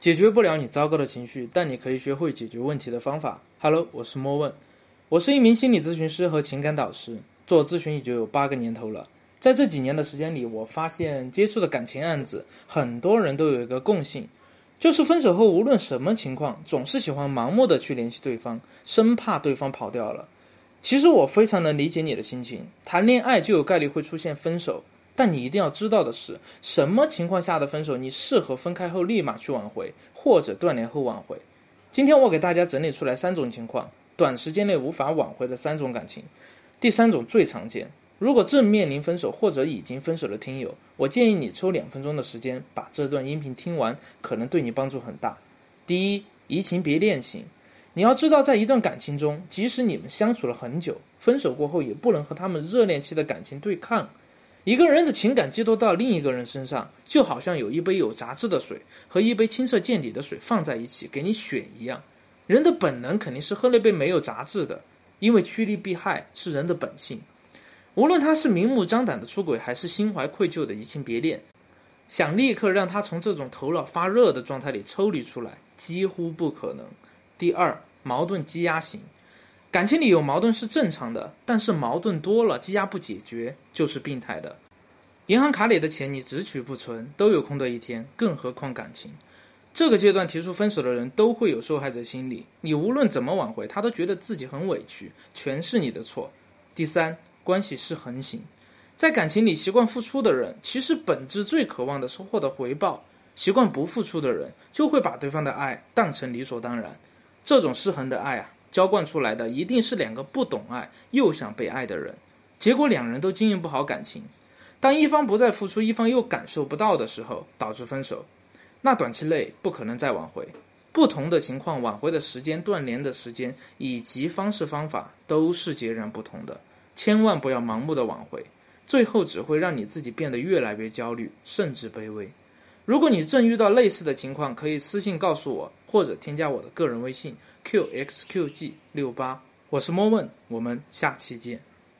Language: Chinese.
解决不了你糟糕的情绪，但你可以学会解决问题的方法。Hello，我是莫问，我是一名心理咨询师和情感导师，做咨询已经有八个年头了。在这几年的时间里，我发现接触的感情案子，很多人都有一个共性，就是分手后无论什么情况，总是喜欢盲目的去联系对方，生怕对方跑掉了。其实我非常能理解你的心情，谈恋爱就有概率会出现分手。但你一定要知道的是，什么情况下的分手你适合分开后立马去挽回，或者断联后挽回？今天我给大家整理出来三种情况，短时间内无法挽回的三种感情。第三种最常见，如果正面临分手或者已经分手的听友，我建议你抽两分钟的时间把这段音频听完，可能对你帮助很大。第一，移情别恋型，你要知道，在一段感情中，即使你们相处了很久，分手过后也不能和他们热恋期的感情对抗。一个人的情感寄托到另一个人身上，就好像有一杯有杂质的水和一杯清澈见底的水放在一起给你选一样。人的本能肯定是喝那杯没有杂质的，因为趋利避害是人的本性。无论他是明目张胆的出轨，还是心怀愧疚的移情别恋，想立刻让他从这种头脑发热的状态里抽离出来，几乎不可能。第二，矛盾积压型。感情里有矛盾是正常的，但是矛盾多了积压不解决就是病态的。银行卡里的钱你只取不存，都有空的一天，更何况感情？这个阶段提出分手的人都会有受害者心理，你无论怎么挽回，他都觉得自己很委屈，全是你的错。第三，关系失衡型，在感情里习惯付出的人，其实本质最渴望的是获得回报；习惯不付出的人，就会把对方的爱当成理所当然。这种失衡的爱啊。浇灌出来的一定是两个不懂爱又想被爱的人，结果两人都经营不好感情。当一方不再付出，一方又感受不到的时候，导致分手，那短期内不可能再挽回。不同的情况，挽回的时间、断联的时间以及方式方法都是截然不同的。千万不要盲目的挽回，最后只会让你自己变得越来越焦虑，甚至卑微。如果你正遇到类似的情况，可以私信告诉我，或者添加我的个人微信 qxqg 六八，我是莫问，我们下期见。